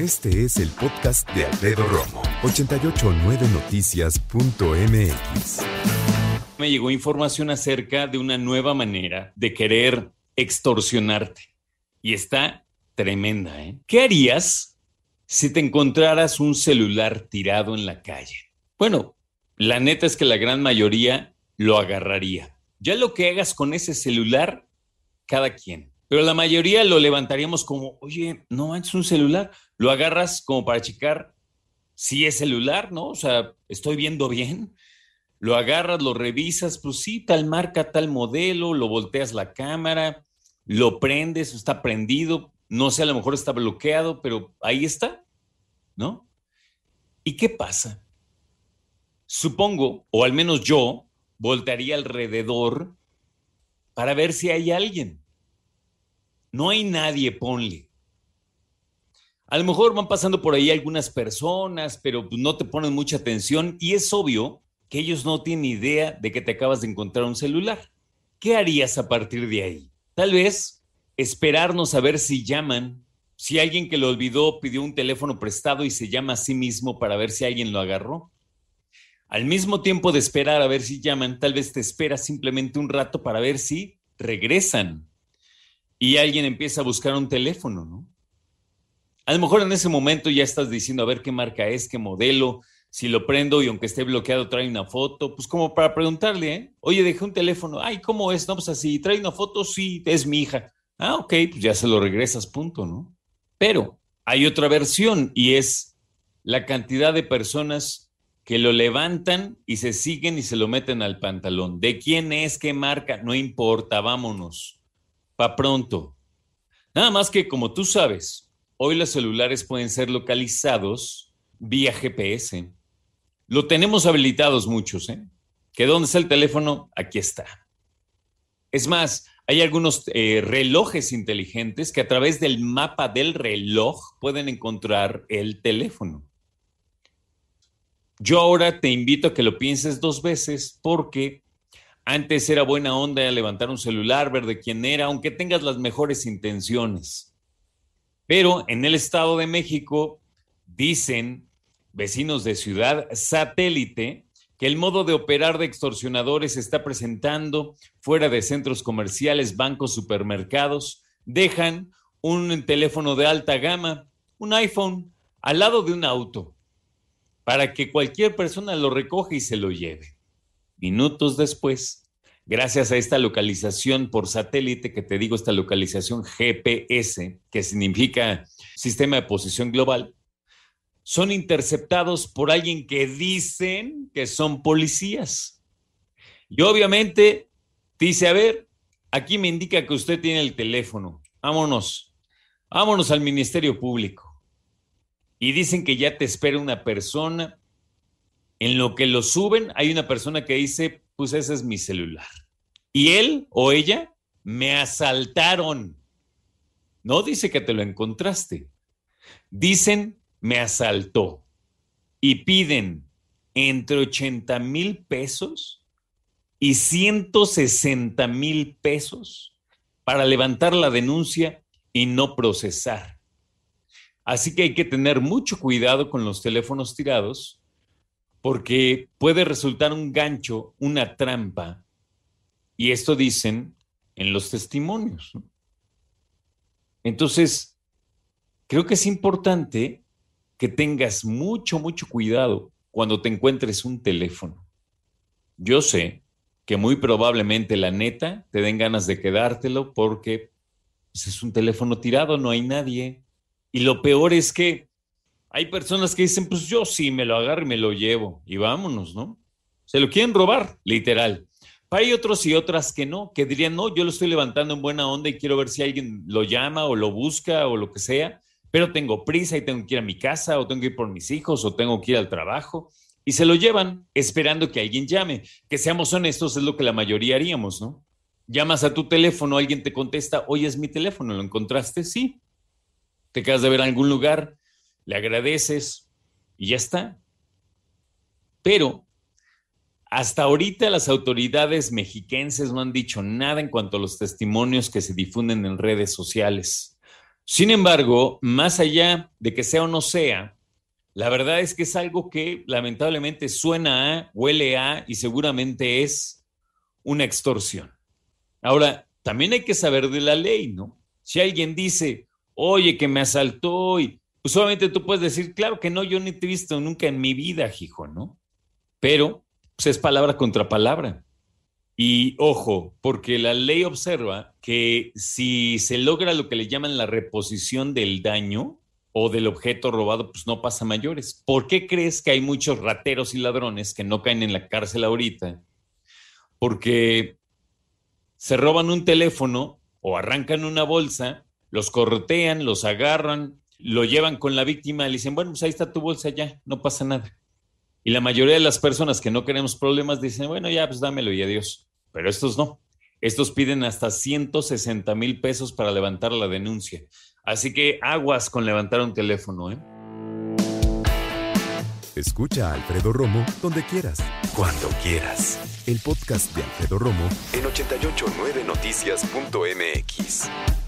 Este es el podcast de Alfredo Romo, 889noticias.mx. Me llegó información acerca de una nueva manera de querer extorsionarte. Y está tremenda, ¿eh? ¿Qué harías si te encontraras un celular tirado en la calle? Bueno, la neta es que la gran mayoría lo agarraría. Ya lo que hagas con ese celular, cada quien. Pero la mayoría lo levantaríamos como, oye, no es un celular. Lo agarras como para checar si es celular, ¿no? O sea, estoy viendo bien. Lo agarras, lo revisas, pues sí, tal marca, tal modelo, lo volteas la cámara, lo prendes, está prendido, no sé, a lo mejor está bloqueado, pero ahí está, ¿no? ¿Y qué pasa? Supongo, o al menos yo, voltearía alrededor para ver si hay alguien. No hay nadie, ponle. A lo mejor van pasando por ahí algunas personas, pero no te ponen mucha atención y es obvio que ellos no tienen idea de que te acabas de encontrar un celular. ¿Qué harías a partir de ahí? Tal vez esperarnos a ver si llaman, si alguien que lo olvidó pidió un teléfono prestado y se llama a sí mismo para ver si alguien lo agarró. Al mismo tiempo de esperar a ver si llaman, tal vez te esperas simplemente un rato para ver si regresan y alguien empieza a buscar un teléfono, ¿no? A lo mejor en ese momento ya estás diciendo a ver qué marca es, qué modelo, si lo prendo y aunque esté bloqueado trae una foto, pues como para preguntarle, ¿eh? Oye, dejé un teléfono, ay, ¿cómo es? No, pues así, trae una foto, sí, es mi hija. Ah, ok, pues ya se lo regresas, punto, ¿no? Pero hay otra versión y es la cantidad de personas que lo levantan y se siguen y se lo meten al pantalón. ¿De quién es? ¿Qué marca? No importa, vámonos pa' pronto. Nada más que como tú sabes, hoy los celulares pueden ser localizados vía GPS. Lo tenemos habilitados muchos, ¿eh? Que dónde está el teléfono, aquí está. Es más, hay algunos eh, relojes inteligentes que a través del mapa del reloj pueden encontrar el teléfono. Yo ahora te invito a que lo pienses dos veces porque antes era buena onda levantar un celular, ver de quién era, aunque tengas las mejores intenciones. Pero en el Estado de México dicen vecinos de ciudad satélite que el modo de operar de extorsionadores se está presentando fuera de centros comerciales, bancos, supermercados. Dejan un teléfono de alta gama, un iPhone, al lado de un auto, para que cualquier persona lo recoja y se lo lleve. Minutos después, gracias a esta localización por satélite, que te digo, esta localización GPS, que significa Sistema de Posición Global, son interceptados por alguien que dicen que son policías. Y obviamente dice, a ver, aquí me indica que usted tiene el teléfono, vámonos, vámonos al Ministerio Público. Y dicen que ya te espera una persona en lo que lo suben, hay una persona que dice, pues ese es mi celular. Y él o ella me asaltaron. No dice que te lo encontraste. Dicen, me asaltó. Y piden entre 80 mil pesos y 160 mil pesos para levantar la denuncia y no procesar. Así que hay que tener mucho cuidado con los teléfonos tirados porque puede resultar un gancho, una trampa, y esto dicen en los testimonios. Entonces, creo que es importante que tengas mucho, mucho cuidado cuando te encuentres un teléfono. Yo sé que muy probablemente la neta te den ganas de quedártelo porque pues, es un teléfono tirado, no hay nadie. Y lo peor es que hay personas que dicen, pues yo sí me lo agarro y me lo llevo y vámonos, ¿no? Se lo quieren robar, literal. Hay otros y otras que no, que dirían, no, yo lo estoy levantando en buena onda y quiero ver si alguien lo llama o lo busca o lo que sea, pero tengo prisa y tengo que ir a mi casa o tengo que ir por mis hijos o tengo que ir al trabajo y se lo llevan esperando que alguien llame. Que seamos honestos, es lo que la mayoría haríamos, ¿no? Llamas a tu teléfono, alguien te contesta, oye, es mi teléfono, ¿lo encontraste? Sí. Te quedas de ver a algún lugar, le agradeces y ya está. Pero hasta ahorita las autoridades mexiquenses no han dicho nada en cuanto a los testimonios que se difunden en redes sociales. Sin embargo, más allá de que sea o no sea, la verdad es que es algo que lamentablemente suena a, huele a y seguramente es una extorsión. Ahora, también hay que saber de la ley, ¿no? Si alguien dice, oye, que me asaltó y pues solamente tú puedes decir, claro que no, yo ni te he visto nunca en mi vida, hijo, ¿no? Pero pues es palabra contra palabra. Y ojo, porque la ley observa que si se logra lo que le llaman la reposición del daño o del objeto robado, pues no pasa mayores. ¿Por qué crees que hay muchos rateros y ladrones que no caen en la cárcel ahorita? Porque se roban un teléfono o arrancan una bolsa, los corrotean, los agarran, lo llevan con la víctima, le dicen, bueno, pues ahí está tu bolsa ya, no pasa nada. Y la mayoría de las personas que no queremos problemas dicen, bueno, ya, pues dámelo y adiós. Pero estos no. Estos piden hasta 160 mil pesos para levantar la denuncia. Así que aguas con levantar un teléfono, ¿eh? Escucha a Alfredo Romo donde quieras, cuando quieras. El podcast de Alfredo Romo en 889noticias.mx.